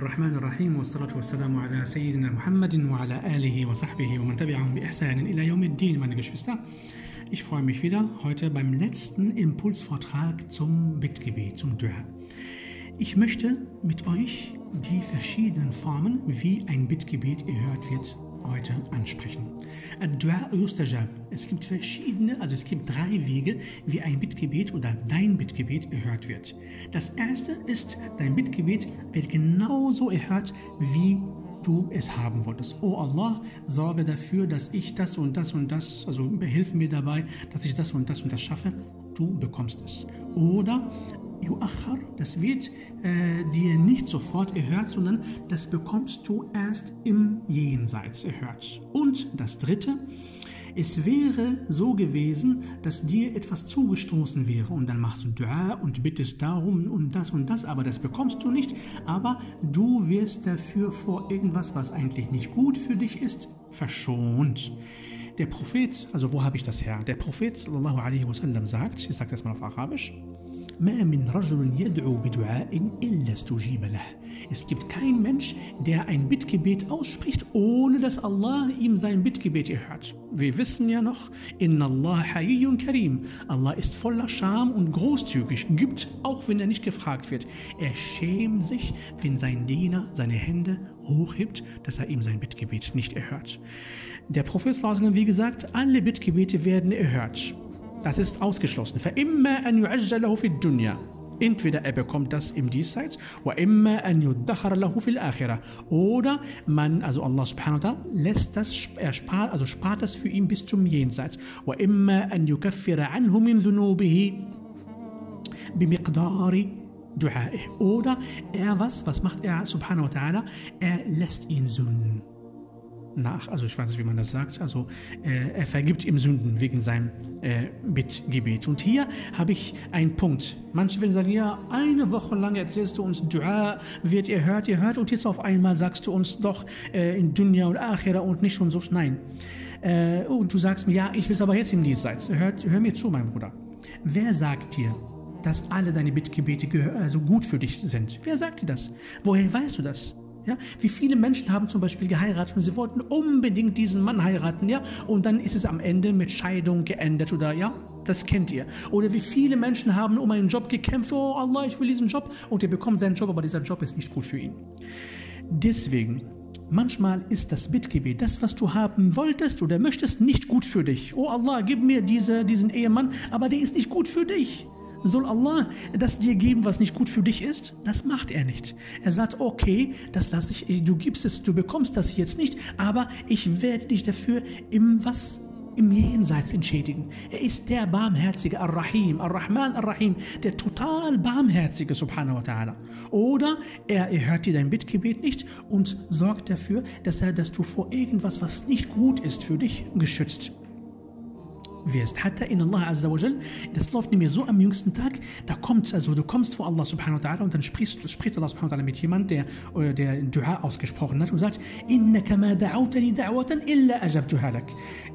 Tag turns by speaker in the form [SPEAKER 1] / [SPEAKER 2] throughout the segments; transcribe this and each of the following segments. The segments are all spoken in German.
[SPEAKER 1] الرحمن الرحيم والصلاة والسلام على سيدنا محمد وعلى آله وصحبه ومن تبعهم بإحسان إلى يوم الدين, meine Geschwister. Ich freue mich wieder heute beim letzten Impulsvortrag zum Bittgebet, zum Dua. Ich möchte mit euch die verschiedenen Formen, wie ein Bittgebet erhört wird, heute ansprechen. Es gibt verschiedene, also es gibt drei Wege, wie ein Bittgebet oder dein Bittgebet erhört wird. Das erste ist, dein Bittgebet wird genauso erhört, wie du es haben wolltest. Oh Allah, sorge dafür, dass ich das und das und das, also hilf mir dabei, dass ich das und das und das schaffe. Du bekommst es. Oder yuachar, das wird äh, dir nicht sofort erhört, sondern das bekommst du erst im Jenseits erhört. Und das dritte, es wäre so gewesen, dass dir etwas zugestoßen wäre und dann machst du Dua und bittest darum und das und das, aber das bekommst du nicht, aber du wirst dafür vor irgendwas, was eigentlich nicht gut für dich ist, verschont. Der Prophet, also wo habe ich das her? Der Prophet sallallahu alaihi wasallam sagt, ich sage das mal auf Arabisch, ما من رجل يدعو بدعاء إلا استجيب له. Es gibt keinen Mensch, der ein Bittgebet ausspricht, ohne dass Allah ihm sein Bittgebet erhört. Wir wissen ja noch, Inna Allah hayyun karim. Allah ist voller Scham und großzügig, gibt, auch wenn er nicht gefragt wird. Er schämt sich, wenn sein Diener seine Hände hochhebt, dass er ihm sein Bittgebet nicht erhört. Der Prophet, wie gesagt, alle Bittgebete werden erhört. Das ist ausgeschlossen. Entweder er bekommt das im Diesseits oder man, also Allah subhanahu wa ta'ala, lässt das, er spart, also spart das für ihn bis zum Jenseits. Oder er was, was macht er subhanahu wa ta'ala? Er lässt ihn sünden nach, also ich weiß nicht, wie man das sagt, also äh, er vergibt ihm Sünden wegen seinem äh, Bittgebet. Und hier habe ich einen Punkt. Manche werden sagen, ja, eine Woche lang erzählst du uns, Dua wird ihr hört, ihr hört, und jetzt auf einmal sagst du uns doch äh, in Dunya und Akhira und nicht und so. Nein. Äh, und du sagst mir, ja, ich will es aber jetzt im Diesseits. Hör, hör mir zu, mein Bruder. Wer sagt dir, dass alle deine Bittgebete also gut für dich sind? Wer sagt dir das? Woher weißt du das? Ja, wie viele Menschen haben zum Beispiel geheiratet und sie wollten unbedingt diesen Mann heiraten, ja, und dann ist es am Ende mit Scheidung geendet oder ja, das kennt ihr. Oder wie viele Menschen haben um einen Job gekämpft, oh Allah, ich will diesen Job und er bekommt seinen Job, aber dieser Job ist nicht gut für ihn. Deswegen, manchmal ist das Bittgebet, das, was du haben wolltest oder möchtest, nicht gut für dich. Oh Allah, gib mir diese, diesen Ehemann, aber der ist nicht gut für dich. Soll Allah das dir geben, was nicht gut für dich ist? Das macht er nicht. Er sagt, okay, das lasse ich, du gibst es, du bekommst das jetzt nicht, aber ich werde dich dafür im was im Jenseits entschädigen. Er ist der Barmherzige, Ar-Rahim, Ar-Rahman, Ar-Rahim, der total Barmherzige, Subhanahu wa ta'ala. Oder er erhört dir dein Bittgebet nicht und sorgt dafür, dass er, dass du vor irgendwas, was nicht gut ist für dich, geschützt wirst. Hatta in Allah Azza wa das läuft nämlich so am jüngsten Tag, da kommt, also du kommst vor Allah Subhanahu wa Ta'ala und dann sprichst, spricht Allah Subhanahu wa Ta'ala mit jemandem, der, äh, der Dua ausgesprochen hat und sagt, Innaka ma da'awtani da'watan illa ajabtuha lak.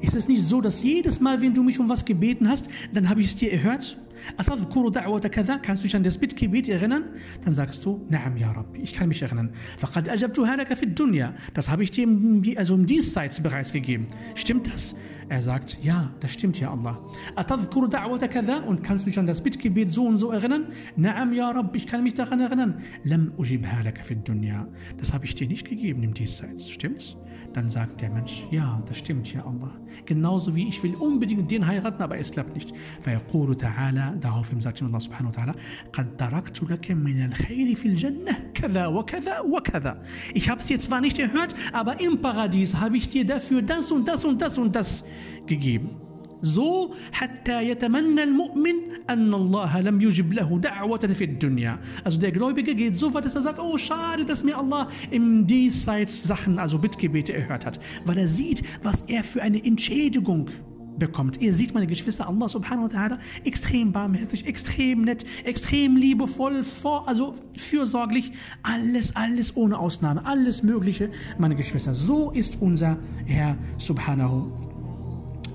[SPEAKER 1] Ist es nicht so, dass jedes Mal, wenn du mich um was gebeten hast, dann habe ich es dir erhört? أتذكر دعوة كذا kannst du dich an das Bittgebet erinnern? Dann sagst du, Naam, ja Rabbi, ich kann mich erinnern. فقد أجبتها لك في الدنيا. Das habe ich dir im, also im Diesseits bereits gegeben. Stimmt das? Er sagt, ja, das stimmt ja Allah. أتذكر دعوة كذا und kannst du dich an das Bittgebet so und so erinnern? Naam, ja Rabbi, ich kann mich daran erinnern. لم أجبها لك في الدنيا. Das habe ich dir nicht gegeben im Diesseits. Stimmt's? Dann sagt der Mensch, ja, das stimmt ja Allah. Genauso wie ich will unbedingt den heiraten, aber es klappt nicht. فيقول تعالى daraufhin sagt Allah subhanahu wa ta'ala قد تركت لك من الخير في الجنة كذا وكذا وكذا Ich habe es dir zwar nicht erhört, aber im Paradies habe ich dir dafür das und das und das und das gegeben. So حتى يتمنى المؤمن أن الله لم يجب له دعوة في الدنيا. Also der Gläubige geht so weit, dass er sagt, oh schade, dass mir Allah im Diesseits Sachen, also Bittgebete erhört hat, weil er sieht, was er für eine Entschädigung bekommt. Ihr seht, meine Geschwister, Allah subhanahu wa ta'ala, extrem barmherzig, extrem nett, extrem liebevoll, vor, also fürsorglich, alles, alles ohne Ausnahme, alles Mögliche, meine Geschwister. So ist unser Herr subhanahu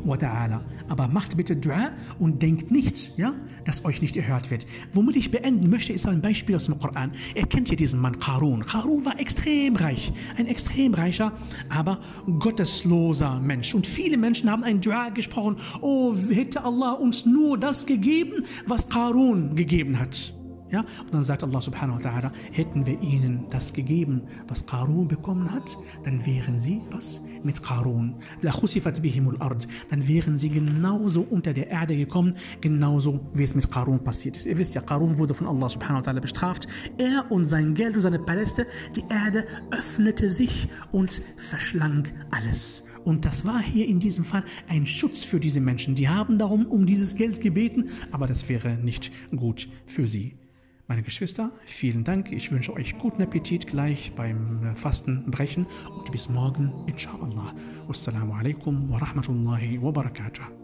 [SPEAKER 1] ta'ala. Aber macht bitte Dua und denkt nicht, ja, dass euch nicht erhört wird. Womit ich beenden möchte, ist ein Beispiel aus dem Koran. Ihr kennt ja diesen Mann Qarun. Qarun war extrem reich, ein extrem reicher, aber gottesloser Mensch. Und viele Menschen haben ein Dua gesprochen, oh, hätte Allah uns nur das gegeben, was Qarun gegeben hat. Ja? Und dann sagt Allah subhanahu wa ta'ala, hätten wir ihnen das gegeben, was Qarun bekommen hat, dann wären sie, was? Mit Qarun. Dann wären sie genauso unter der Erde gekommen, genauso wie es mit Qarun passiert ist. Ihr wisst ja, Qarun wurde von Allah subhanahu wa ta'ala bestraft. Er und sein Geld und seine Paläste, die Erde öffnete sich und verschlang alles. Und das war hier in diesem Fall ein Schutz für diese Menschen. Die haben darum um dieses Geld gebeten, aber das wäre nicht gut für sie. Meine Geschwister, vielen Dank. Ich wünsche euch guten Appetit gleich beim Fastenbrechen und bis morgen, inshallah. Wassalamu alaikum wa rahmatullahi wa barakatuh.